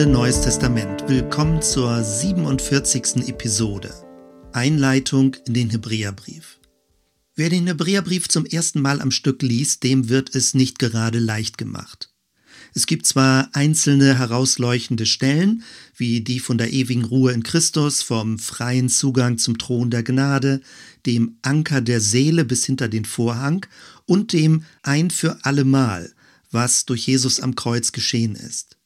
Stunde Neues Testament. Willkommen zur 47. Episode. Einleitung in den Hebräerbrief. Wer den Hebräerbrief zum ersten Mal am Stück liest, dem wird es nicht gerade leicht gemacht. Es gibt zwar einzelne herausleuchtende Stellen, wie die von der ewigen Ruhe in Christus, vom freien Zugang zum Thron der Gnade, dem Anker der Seele bis hinter den Vorhang und dem Ein für allemal, was durch Jesus am Kreuz geschehen ist.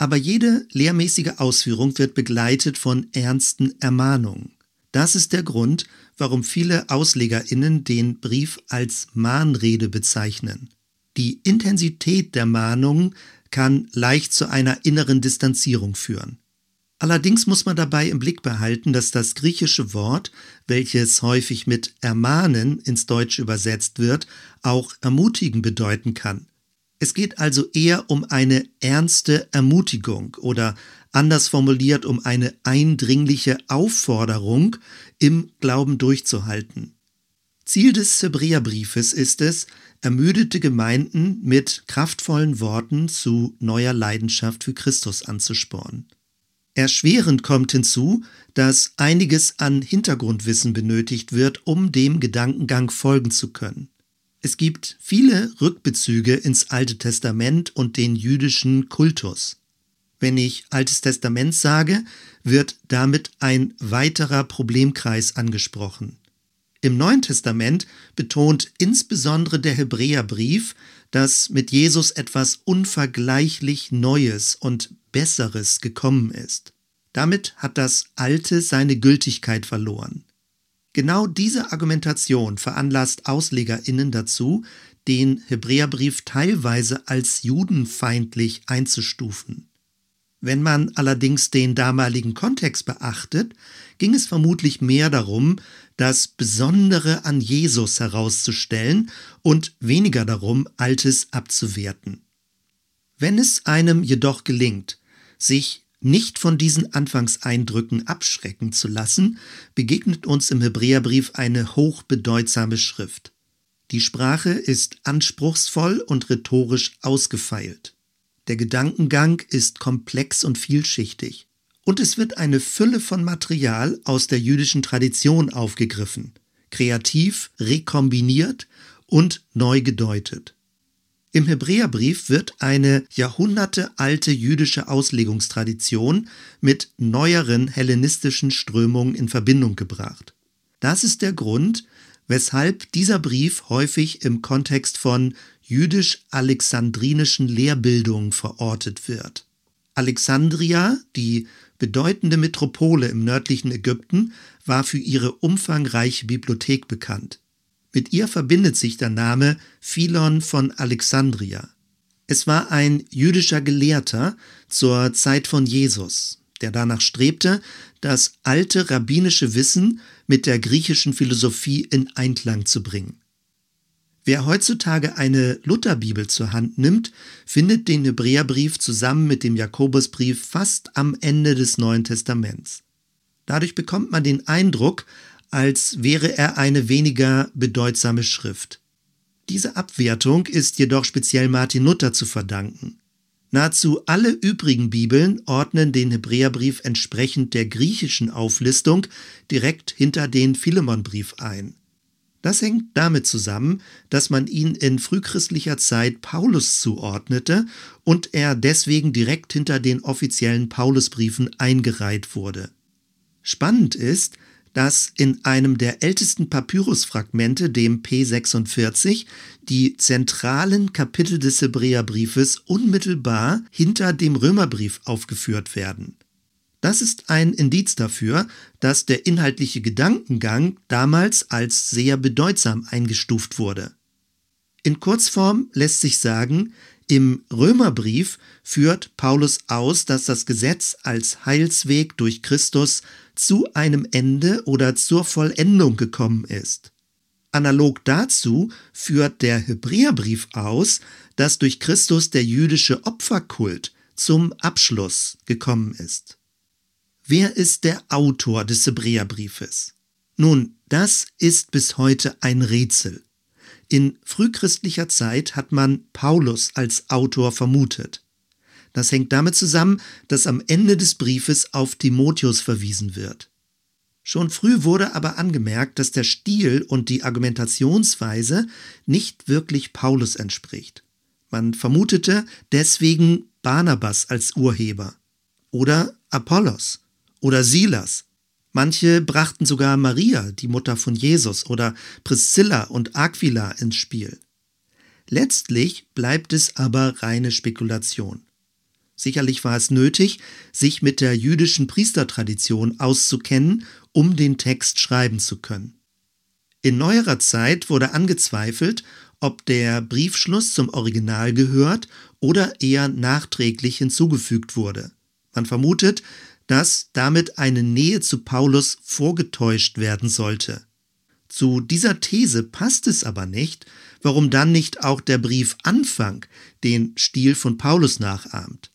Aber jede lehrmäßige Ausführung wird begleitet von ernsten Ermahnungen. Das ist der Grund, warum viele Auslegerinnen den Brief als Mahnrede bezeichnen. Die Intensität der Mahnung kann leicht zu einer inneren Distanzierung führen. Allerdings muss man dabei im Blick behalten, dass das griechische Wort, welches häufig mit ermahnen ins Deutsche übersetzt wird, auch ermutigen bedeuten kann. Es geht also eher um eine ernste Ermutigung oder anders formuliert um eine eindringliche Aufforderung, im Glauben durchzuhalten. Ziel des Hebräerbriefes ist es, ermüdete Gemeinden mit kraftvollen Worten zu neuer Leidenschaft für Christus anzuspornen. Erschwerend kommt hinzu, dass einiges an Hintergrundwissen benötigt wird, um dem Gedankengang folgen zu können. Es gibt viele Rückbezüge ins Alte Testament und den jüdischen Kultus. Wenn ich Altes Testament sage, wird damit ein weiterer Problemkreis angesprochen. Im Neuen Testament betont insbesondere der Hebräerbrief, dass mit Jesus etwas unvergleichlich Neues und Besseres gekommen ist. Damit hat das Alte seine Gültigkeit verloren. Genau diese Argumentation veranlasst Auslegerinnen dazu, den Hebräerbrief teilweise als judenfeindlich einzustufen. Wenn man allerdings den damaligen Kontext beachtet, ging es vermutlich mehr darum, das Besondere an Jesus herauszustellen und weniger darum, Altes abzuwerten. Wenn es einem jedoch gelingt, sich nicht von diesen Anfangseindrücken abschrecken zu lassen, begegnet uns im Hebräerbrief eine hochbedeutsame Schrift. Die Sprache ist anspruchsvoll und rhetorisch ausgefeilt. Der Gedankengang ist komplex und vielschichtig. Und es wird eine Fülle von Material aus der jüdischen Tradition aufgegriffen, kreativ rekombiniert und neu gedeutet. Im Hebräerbrief wird eine jahrhundertealte jüdische Auslegungstradition mit neueren hellenistischen Strömungen in Verbindung gebracht. Das ist der Grund, weshalb dieser Brief häufig im Kontext von jüdisch-alexandrinischen Lehrbildung verortet wird. Alexandria, die bedeutende Metropole im nördlichen Ägypten, war für ihre umfangreiche Bibliothek bekannt. Mit ihr verbindet sich der Name Philon von Alexandria. Es war ein jüdischer Gelehrter zur Zeit von Jesus, der danach strebte, das alte rabbinische Wissen mit der griechischen Philosophie in Einklang zu bringen. Wer heutzutage eine Lutherbibel zur Hand nimmt, findet den Hebräerbrief zusammen mit dem Jakobusbrief fast am Ende des Neuen Testaments. Dadurch bekommt man den Eindruck, als wäre er eine weniger bedeutsame Schrift. Diese Abwertung ist jedoch speziell Martin Luther zu verdanken. Nahezu alle übrigen Bibeln ordnen den Hebräerbrief entsprechend der griechischen Auflistung direkt hinter den Philemonbrief ein. Das hängt damit zusammen, dass man ihn in frühchristlicher Zeit Paulus zuordnete und er deswegen direkt hinter den offiziellen Paulusbriefen eingereiht wurde. Spannend ist, dass in einem der ältesten Papyrusfragmente, dem P46, die zentralen Kapitel des Hebräerbriefes unmittelbar hinter dem Römerbrief aufgeführt werden. Das ist ein Indiz dafür, dass der inhaltliche Gedankengang damals als sehr bedeutsam eingestuft wurde. In Kurzform lässt sich sagen, im Römerbrief führt Paulus aus, dass das Gesetz als Heilsweg durch Christus zu einem Ende oder zur Vollendung gekommen ist. Analog dazu führt der Hebräerbrief aus, dass durch Christus der jüdische Opferkult zum Abschluss gekommen ist. Wer ist der Autor des Hebräerbriefes? Nun, das ist bis heute ein Rätsel. In frühchristlicher Zeit hat man Paulus als Autor vermutet. Das hängt damit zusammen, dass am Ende des Briefes auf Timotheus verwiesen wird. Schon früh wurde aber angemerkt, dass der Stil und die Argumentationsweise nicht wirklich Paulus entspricht. Man vermutete deswegen Barnabas als Urheber oder Apollos oder Silas. Manche brachten sogar Maria, die Mutter von Jesus, oder Priscilla und Aquila ins Spiel. Letztlich bleibt es aber reine Spekulation. Sicherlich war es nötig, sich mit der jüdischen Priestertradition auszukennen, um den Text schreiben zu können. In neuerer Zeit wurde angezweifelt, ob der Briefschluss zum Original gehört oder eher nachträglich hinzugefügt wurde. Man vermutet, dass damit eine Nähe zu Paulus vorgetäuscht werden sollte. Zu dieser These passt es aber nicht, warum dann nicht auch der Briefanfang den Stil von Paulus nachahmt.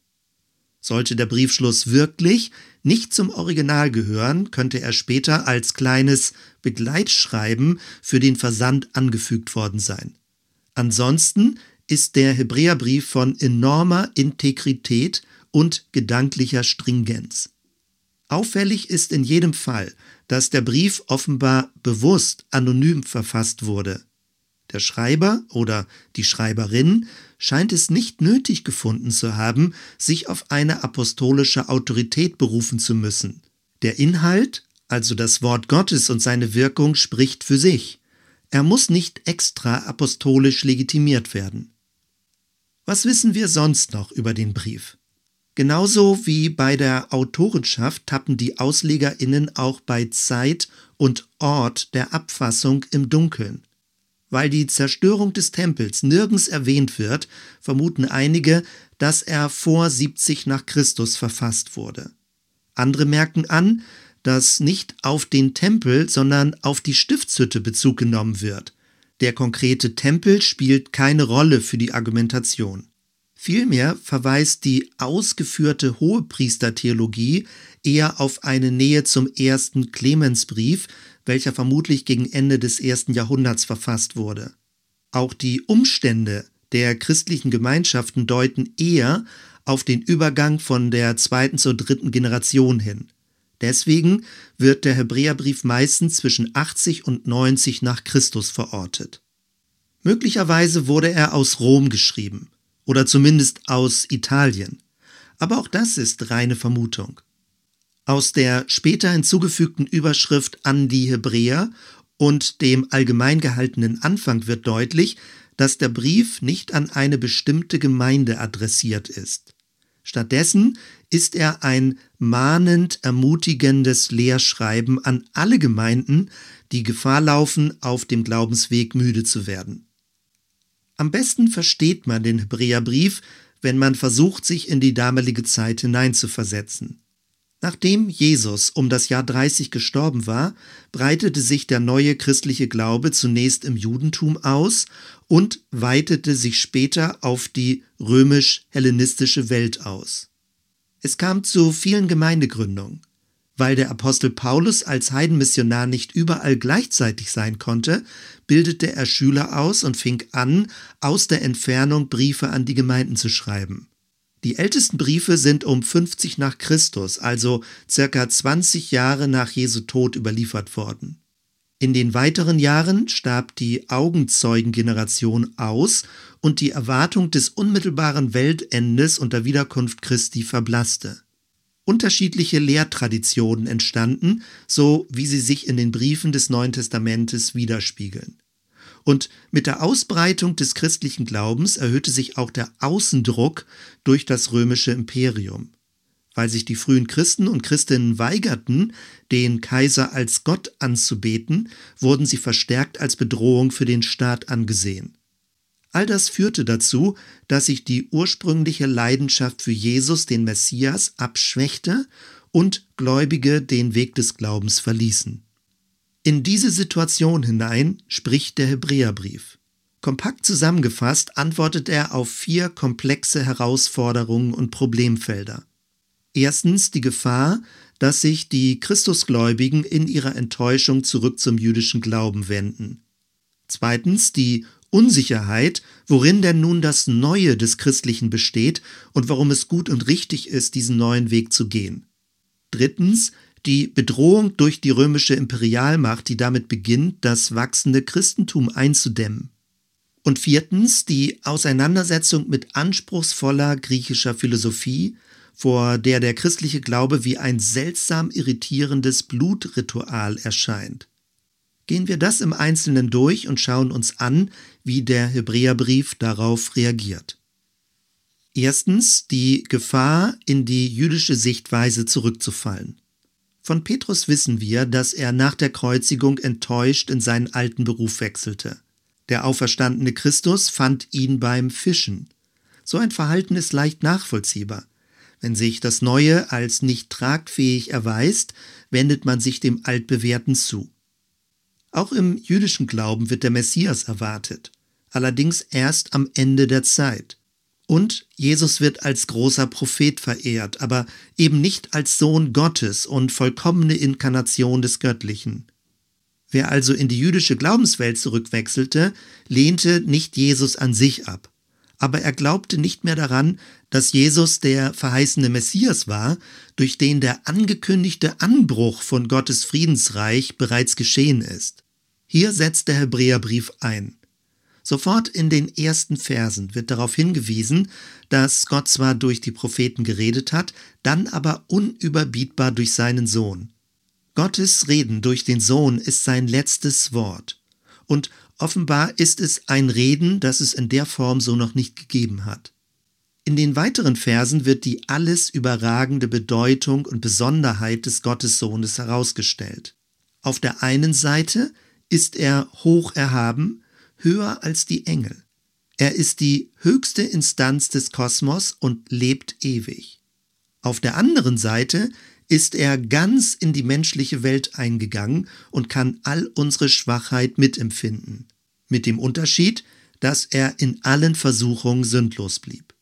Sollte der Briefschluss wirklich nicht zum Original gehören, könnte er später als kleines Begleitschreiben für den Versand angefügt worden sein. Ansonsten ist der Hebräerbrief von enormer Integrität und gedanklicher Stringenz. Auffällig ist in jedem Fall, dass der Brief offenbar bewusst anonym verfasst wurde. Der Schreiber oder die Schreiberin scheint es nicht nötig gefunden zu haben, sich auf eine apostolische Autorität berufen zu müssen. Der Inhalt, also das Wort Gottes und seine Wirkung, spricht für sich. Er muss nicht extra apostolisch legitimiert werden. Was wissen wir sonst noch über den Brief? Genauso wie bei der Autorenschaft tappen die AuslegerInnen auch bei Zeit und Ort der Abfassung im Dunkeln. Weil die Zerstörung des Tempels nirgends erwähnt wird, vermuten einige, dass er vor 70 nach Christus verfasst wurde. Andere merken an, dass nicht auf den Tempel, sondern auf die Stiftshütte Bezug genommen wird. Der konkrete Tempel spielt keine Rolle für die Argumentation. Vielmehr verweist die ausgeführte Hohepriestertheologie eher auf eine Nähe zum ersten Clemensbrief, welcher vermutlich gegen Ende des ersten Jahrhunderts verfasst wurde. Auch die Umstände der christlichen Gemeinschaften deuten eher auf den Übergang von der zweiten zur dritten Generation hin. Deswegen wird der Hebräerbrief meistens zwischen 80 und 90 nach Christus verortet. Möglicherweise wurde er aus Rom geschrieben oder zumindest aus Italien. Aber auch das ist reine Vermutung. Aus der später hinzugefügten Überschrift an die Hebräer und dem allgemein gehaltenen Anfang wird deutlich, dass der Brief nicht an eine bestimmte Gemeinde adressiert ist. Stattdessen ist er ein mahnend ermutigendes Lehrschreiben an alle Gemeinden, die Gefahr laufen, auf dem Glaubensweg müde zu werden. Am besten versteht man den Hebräerbrief, wenn man versucht, sich in die damalige Zeit hineinzuversetzen. Nachdem Jesus um das Jahr 30 gestorben war, breitete sich der neue christliche Glaube zunächst im Judentum aus und weitete sich später auf die römisch-hellenistische Welt aus. Es kam zu vielen Gemeindegründungen. Weil der Apostel Paulus als Heidenmissionar nicht überall gleichzeitig sein konnte, bildete er Schüler aus und fing an, aus der Entfernung Briefe an die Gemeinden zu schreiben. Die ältesten Briefe sind um 50 nach Christus, also circa 20 Jahre nach Jesu Tod überliefert worden. In den weiteren Jahren starb die Augenzeugengeneration aus und die Erwartung des unmittelbaren Weltendes und der Wiederkunft Christi verblasste. Unterschiedliche Lehrtraditionen entstanden, so wie sie sich in den Briefen des Neuen Testamentes widerspiegeln. Und mit der Ausbreitung des christlichen Glaubens erhöhte sich auch der Außendruck durch das römische Imperium. Weil sich die frühen Christen und Christinnen weigerten, den Kaiser als Gott anzubeten, wurden sie verstärkt als Bedrohung für den Staat angesehen. All das führte dazu, dass sich die ursprüngliche Leidenschaft für Jesus, den Messias, abschwächte und Gläubige den Weg des Glaubens verließen. In diese Situation hinein spricht der Hebräerbrief. Kompakt zusammengefasst antwortet er auf vier komplexe Herausforderungen und Problemfelder. Erstens die Gefahr, dass sich die Christusgläubigen in ihrer Enttäuschung zurück zum jüdischen Glauben wenden. Zweitens die Unsicherheit, worin denn nun das Neue des Christlichen besteht und warum es gut und richtig ist, diesen neuen Weg zu gehen. Drittens die Bedrohung durch die römische Imperialmacht, die damit beginnt, das wachsende Christentum einzudämmen. Und viertens die Auseinandersetzung mit anspruchsvoller griechischer Philosophie, vor der der christliche Glaube wie ein seltsam irritierendes Blutritual erscheint. Gehen wir das im Einzelnen durch und schauen uns an, wie der Hebräerbrief darauf reagiert. Erstens die Gefahr, in die jüdische Sichtweise zurückzufallen. Von Petrus wissen wir, dass er nach der Kreuzigung enttäuscht in seinen alten Beruf wechselte. Der auferstandene Christus fand ihn beim Fischen. So ein Verhalten ist leicht nachvollziehbar. Wenn sich das Neue als nicht tragfähig erweist, wendet man sich dem Altbewährten zu. Auch im jüdischen Glauben wird der Messias erwartet, allerdings erst am Ende der Zeit. Und Jesus wird als großer Prophet verehrt, aber eben nicht als Sohn Gottes und vollkommene Inkarnation des Göttlichen. Wer also in die jüdische Glaubenswelt zurückwechselte, lehnte nicht Jesus an sich ab. Aber er glaubte nicht mehr daran, dass Jesus der verheißene Messias war, durch den der angekündigte Anbruch von Gottes Friedensreich bereits geschehen ist. Hier setzt der Hebräerbrief ein. Sofort in den ersten Versen wird darauf hingewiesen, dass Gott zwar durch die Propheten geredet hat, dann aber unüberbietbar durch seinen Sohn. Gottes Reden durch den Sohn ist sein letztes Wort. Und offenbar ist es ein Reden, das es in der Form so noch nicht gegeben hat. In den weiteren Versen wird die alles überragende Bedeutung und Besonderheit des Gottessohnes herausgestellt. Auf der einen Seite ist er hoch erhaben, höher als die Engel. Er ist die höchste Instanz des Kosmos und lebt ewig. Auf der anderen Seite ist er ganz in die menschliche Welt eingegangen und kann all unsere Schwachheit mitempfinden, mit dem Unterschied, dass er in allen Versuchungen sündlos blieb.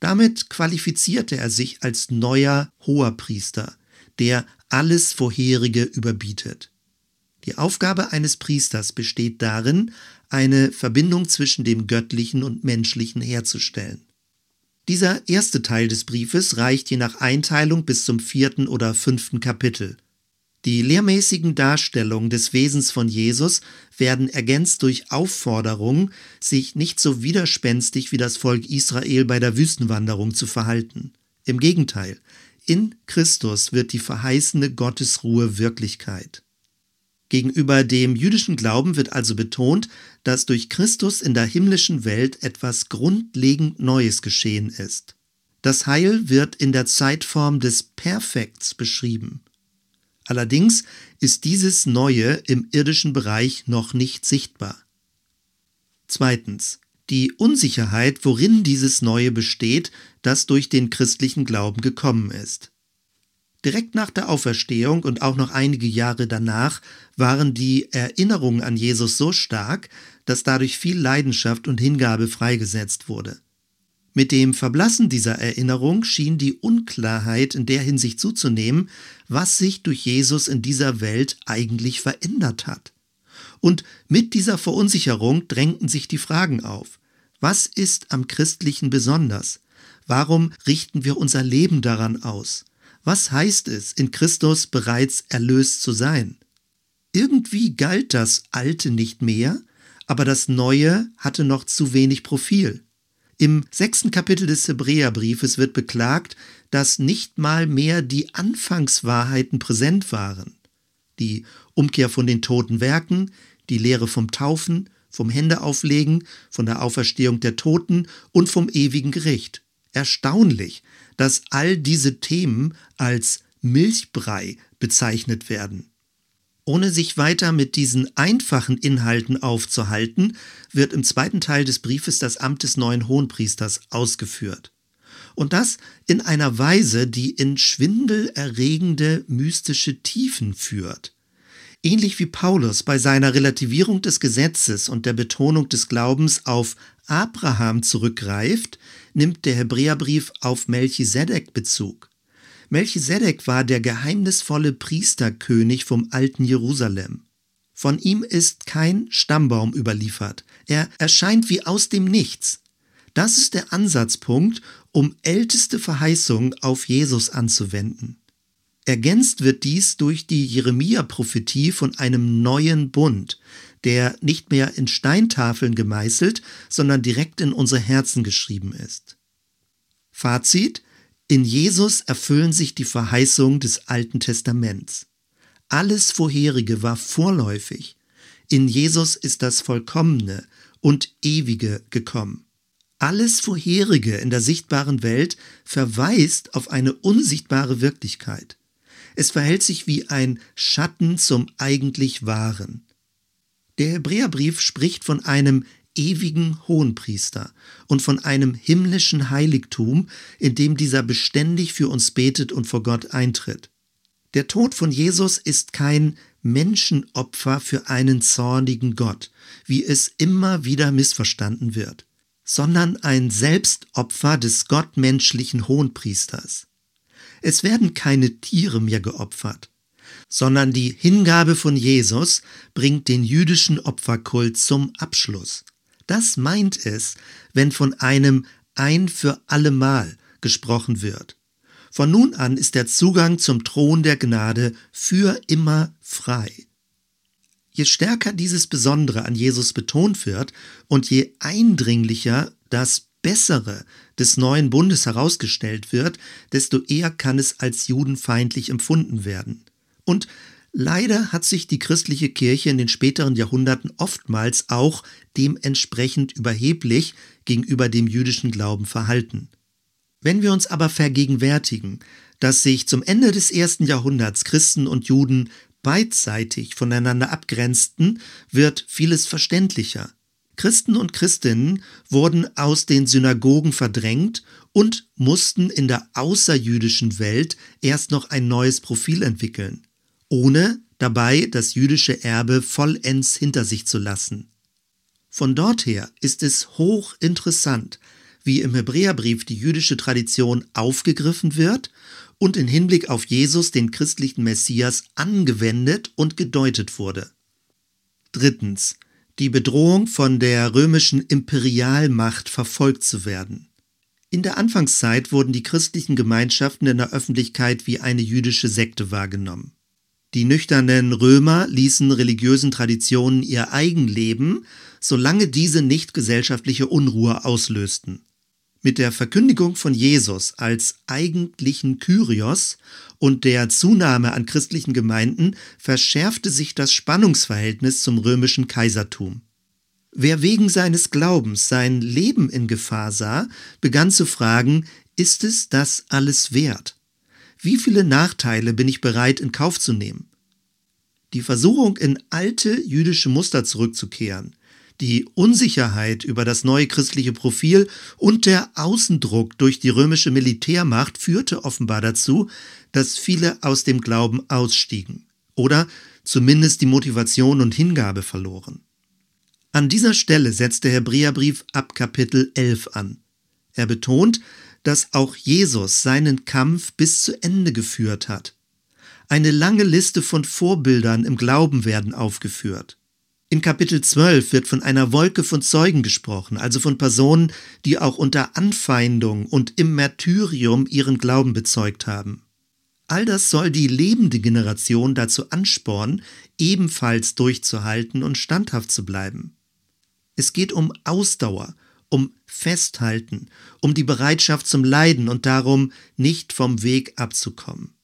Damit qualifizierte er sich als neuer Hoherpriester, der alles Vorherige überbietet. Die Aufgabe eines Priesters besteht darin, eine Verbindung zwischen dem Göttlichen und Menschlichen herzustellen. Dieser erste Teil des Briefes reicht je nach Einteilung bis zum vierten oder fünften Kapitel. Die lehrmäßigen Darstellungen des Wesens von Jesus werden ergänzt durch Aufforderungen, sich nicht so widerspenstig wie das Volk Israel bei der Wüstenwanderung zu verhalten. Im Gegenteil, in Christus wird die verheißene Gottesruhe Wirklichkeit. Gegenüber dem jüdischen Glauben wird also betont, dass durch Christus in der himmlischen Welt etwas grundlegend Neues geschehen ist. Das Heil wird in der Zeitform des Perfekts beschrieben. Allerdings ist dieses Neue im irdischen Bereich noch nicht sichtbar. Zweitens. Die Unsicherheit, worin dieses Neue besteht, das durch den christlichen Glauben gekommen ist. Direkt nach der Auferstehung und auch noch einige Jahre danach waren die Erinnerungen an Jesus so stark, dass dadurch viel Leidenschaft und Hingabe freigesetzt wurde. Mit dem Verblassen dieser Erinnerung schien die Unklarheit in der Hinsicht zuzunehmen, was sich durch Jesus in dieser Welt eigentlich verändert hat. Und mit dieser Verunsicherung drängten sich die Fragen auf. Was ist am Christlichen besonders? Warum richten wir unser Leben daran aus? Was heißt es, in Christus bereits erlöst zu sein? Irgendwie galt das Alte nicht mehr, aber das Neue hatte noch zu wenig Profil. Im sechsten Kapitel des Hebräerbriefes wird beklagt, dass nicht mal mehr die Anfangswahrheiten präsent waren. Die Umkehr von den toten Werken, die Lehre vom Taufen, vom Händeauflegen, von der Auferstehung der Toten und vom ewigen Gericht. Erstaunlich, dass all diese Themen als Milchbrei bezeichnet werden. Ohne sich weiter mit diesen einfachen Inhalten aufzuhalten, wird im zweiten Teil des Briefes das Amt des neuen Hohenpriesters ausgeführt. Und das in einer Weise, die in schwindelerregende mystische Tiefen führt. Ähnlich wie Paulus bei seiner Relativierung des Gesetzes und der Betonung des Glaubens auf Abraham zurückgreift, nimmt der Hebräerbrief auf Melchisedek Bezug. Melchisedek war der geheimnisvolle Priesterkönig vom alten Jerusalem. Von ihm ist kein Stammbaum überliefert. Er erscheint wie aus dem Nichts. Das ist der Ansatzpunkt, um älteste Verheißungen auf Jesus anzuwenden. Ergänzt wird dies durch die Jeremia-Prophetie von einem neuen Bund, der nicht mehr in Steintafeln gemeißelt, sondern direkt in unsere Herzen geschrieben ist. Fazit: In Jesus erfüllen sich die Verheißungen des Alten Testaments. Alles Vorherige war vorläufig. In Jesus ist das Vollkommene und Ewige gekommen. Alles Vorherige in der sichtbaren Welt verweist auf eine unsichtbare Wirklichkeit. Es verhält sich wie ein Schatten zum eigentlich Wahren. Der Hebräerbrief spricht von einem ewigen Hohenpriester und von einem himmlischen Heiligtum, in dem dieser beständig für uns betet und vor Gott eintritt. Der Tod von Jesus ist kein Menschenopfer für einen zornigen Gott, wie es immer wieder missverstanden wird, sondern ein Selbstopfer des gottmenschlichen Hohenpriesters. Es werden keine Tiere mehr geopfert, sondern die Hingabe von Jesus bringt den jüdischen Opferkult zum Abschluss. Das meint es, wenn von einem ein für allemal gesprochen wird. Von nun an ist der Zugang zum Thron der Gnade für immer frei. Je stärker dieses Besondere an Jesus betont wird und je eindringlicher das Bessere des neuen Bundes herausgestellt wird, desto eher kann es als judenfeindlich empfunden werden. Und leider hat sich die christliche Kirche in den späteren Jahrhunderten oftmals auch dementsprechend überheblich gegenüber dem jüdischen Glauben verhalten. Wenn wir uns aber vergegenwärtigen, dass sich zum Ende des ersten Jahrhunderts Christen und Juden beidseitig voneinander abgrenzten, wird vieles verständlicher. Christen und Christinnen wurden aus den Synagogen verdrängt und mussten in der außerjüdischen Welt erst noch ein neues Profil entwickeln, ohne dabei das jüdische Erbe vollends hinter sich zu lassen. Von dort her ist es hochinteressant, wie im Hebräerbrief die jüdische Tradition aufgegriffen wird und in Hinblick auf Jesus, den christlichen Messias, angewendet und gedeutet wurde. Drittens. Die Bedrohung von der römischen Imperialmacht verfolgt zu werden. In der Anfangszeit wurden die christlichen Gemeinschaften in der Öffentlichkeit wie eine jüdische Sekte wahrgenommen. Die nüchternen Römer ließen religiösen Traditionen ihr eigen leben, solange diese nicht gesellschaftliche Unruhe auslösten. Mit der Verkündigung von Jesus als eigentlichen Kyrios und der Zunahme an christlichen Gemeinden verschärfte sich das Spannungsverhältnis zum römischen Kaisertum. Wer wegen seines Glaubens sein Leben in Gefahr sah, begann zu fragen, ist es das alles wert? Wie viele Nachteile bin ich bereit in Kauf zu nehmen? Die Versuchung, in alte jüdische Muster zurückzukehren, die Unsicherheit über das neue christliche Profil und der Außendruck durch die römische Militärmacht führte offenbar dazu, dass viele aus dem Glauben ausstiegen oder zumindest die Motivation und Hingabe verloren. An dieser Stelle setzt der Hebräerbrief ab Kapitel 11 an. Er betont, dass auch Jesus seinen Kampf bis zu Ende geführt hat. Eine lange Liste von Vorbildern im Glauben werden aufgeführt. In Kapitel 12 wird von einer Wolke von Zeugen gesprochen, also von Personen, die auch unter Anfeindung und im Märtyrium ihren Glauben bezeugt haben. All das soll die lebende Generation dazu anspornen, ebenfalls durchzuhalten und standhaft zu bleiben. Es geht um Ausdauer, um Festhalten, um die Bereitschaft zum Leiden und darum, nicht vom Weg abzukommen.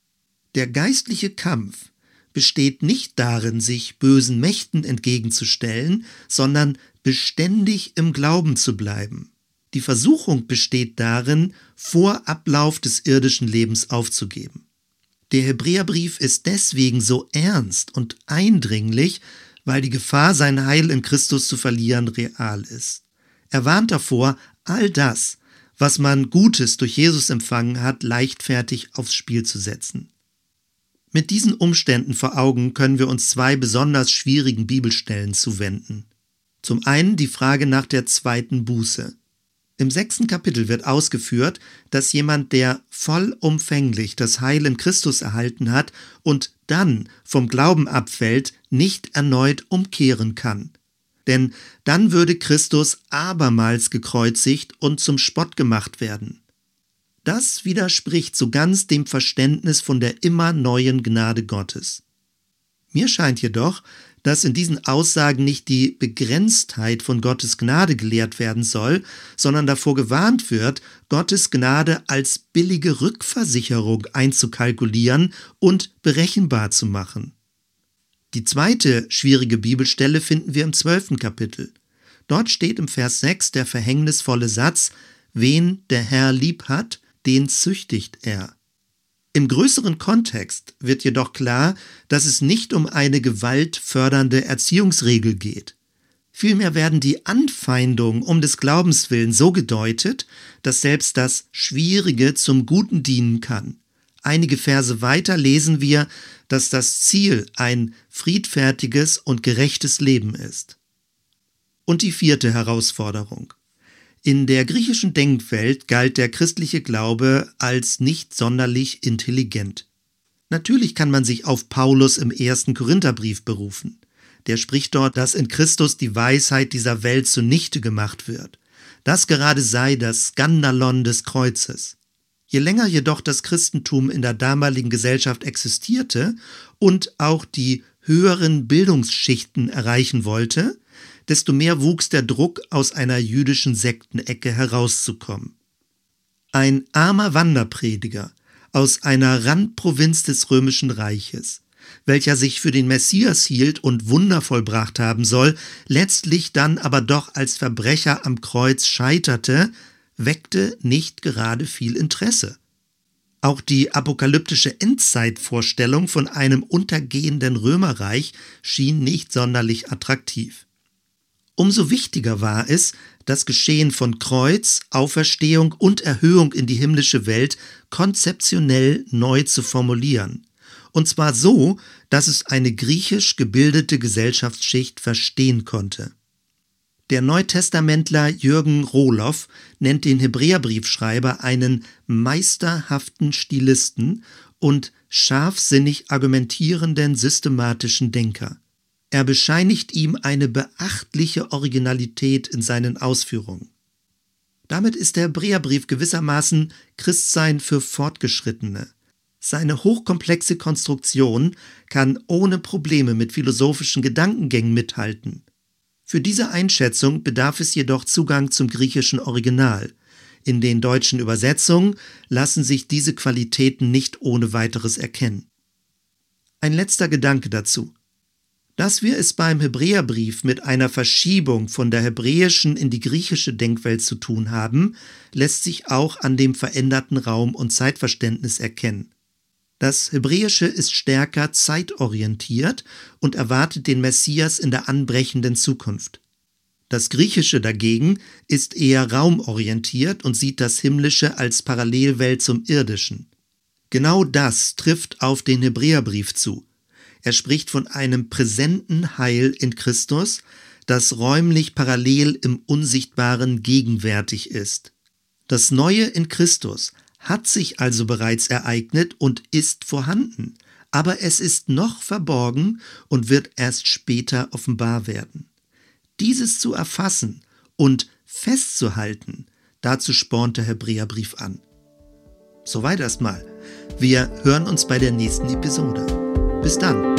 Der geistliche Kampf besteht nicht darin, sich bösen Mächten entgegenzustellen, sondern beständig im Glauben zu bleiben. Die Versuchung besteht darin, vor Ablauf des irdischen Lebens aufzugeben. Der Hebräerbrief ist deswegen so ernst und eindringlich, weil die Gefahr, sein Heil in Christus zu verlieren, real ist. Er warnt davor, all das, was man Gutes durch Jesus empfangen hat, leichtfertig aufs Spiel zu setzen. Mit diesen Umständen vor Augen können wir uns zwei besonders schwierigen Bibelstellen zuwenden. Zum einen die Frage nach der zweiten Buße. Im sechsten Kapitel wird ausgeführt, dass jemand, der vollumfänglich das Heil in Christus erhalten hat und dann vom Glauben abfällt, nicht erneut umkehren kann. Denn dann würde Christus abermals gekreuzigt und zum Spott gemacht werden. Das widerspricht so ganz dem Verständnis von der immer neuen Gnade Gottes. Mir scheint jedoch, dass in diesen Aussagen nicht die Begrenztheit von Gottes Gnade gelehrt werden soll, sondern davor gewarnt wird, Gottes Gnade als billige Rückversicherung einzukalkulieren und berechenbar zu machen. Die zweite schwierige Bibelstelle finden wir im zwölften Kapitel. Dort steht im Vers 6 der verhängnisvolle Satz, wen der Herr lieb hat, den züchtigt er. Im größeren Kontext wird jedoch klar, dass es nicht um eine gewaltfördernde Erziehungsregel geht. Vielmehr werden die Anfeindungen um des Glaubens willen so gedeutet, dass selbst das Schwierige zum Guten dienen kann. Einige Verse weiter lesen wir, dass das Ziel ein friedfertiges und gerechtes Leben ist. Und die vierte Herausforderung. In der griechischen Denkwelt galt der christliche Glaube als nicht sonderlich intelligent. Natürlich kann man sich auf Paulus im ersten Korintherbrief berufen. Der spricht dort, dass in Christus die Weisheit dieser Welt zunichte gemacht wird. Das gerade sei das Skandalon des Kreuzes. Je länger jedoch das Christentum in der damaligen Gesellschaft existierte und auch die höheren Bildungsschichten erreichen wollte, desto mehr wuchs der Druck, aus einer jüdischen Sektenecke herauszukommen. Ein armer Wanderprediger aus einer Randprovinz des römischen Reiches, welcher sich für den Messias hielt und Wunder vollbracht haben soll, letztlich dann aber doch als Verbrecher am Kreuz scheiterte, weckte nicht gerade viel Interesse. Auch die apokalyptische Endzeitvorstellung von einem untergehenden Römerreich schien nicht sonderlich attraktiv. Umso wichtiger war es, das Geschehen von Kreuz, Auferstehung und Erhöhung in die himmlische Welt konzeptionell neu zu formulieren. Und zwar so, dass es eine griechisch gebildete Gesellschaftsschicht verstehen konnte. Der Neutestamentler Jürgen Rohloff nennt den Hebräerbriefschreiber einen meisterhaften Stilisten und scharfsinnig argumentierenden systematischen Denker. Er bescheinigt ihm eine beachtliche Originalität in seinen Ausführungen. Damit ist der Hebräerbrief gewissermaßen Christsein für Fortgeschrittene. Seine hochkomplexe Konstruktion kann ohne Probleme mit philosophischen Gedankengängen mithalten. Für diese Einschätzung bedarf es jedoch Zugang zum griechischen Original. In den deutschen Übersetzungen lassen sich diese Qualitäten nicht ohne weiteres erkennen. Ein letzter Gedanke dazu. Dass wir es beim Hebräerbrief mit einer Verschiebung von der hebräischen in die griechische Denkwelt zu tun haben, lässt sich auch an dem veränderten Raum- und Zeitverständnis erkennen. Das Hebräische ist stärker zeitorientiert und erwartet den Messias in der anbrechenden Zukunft. Das Griechische dagegen ist eher raumorientiert und sieht das Himmlische als Parallelwelt zum Irdischen. Genau das trifft auf den Hebräerbrief zu. Er spricht von einem präsenten Heil in Christus, das räumlich parallel im Unsichtbaren gegenwärtig ist. Das Neue in Christus hat sich also bereits ereignet und ist vorhanden, aber es ist noch verborgen und wird erst später offenbar werden. Dieses zu erfassen und festzuhalten, dazu spornt der Hebräerbrief an. Soweit erstmal. Wir hören uns bei der nächsten Episode. Bis dann.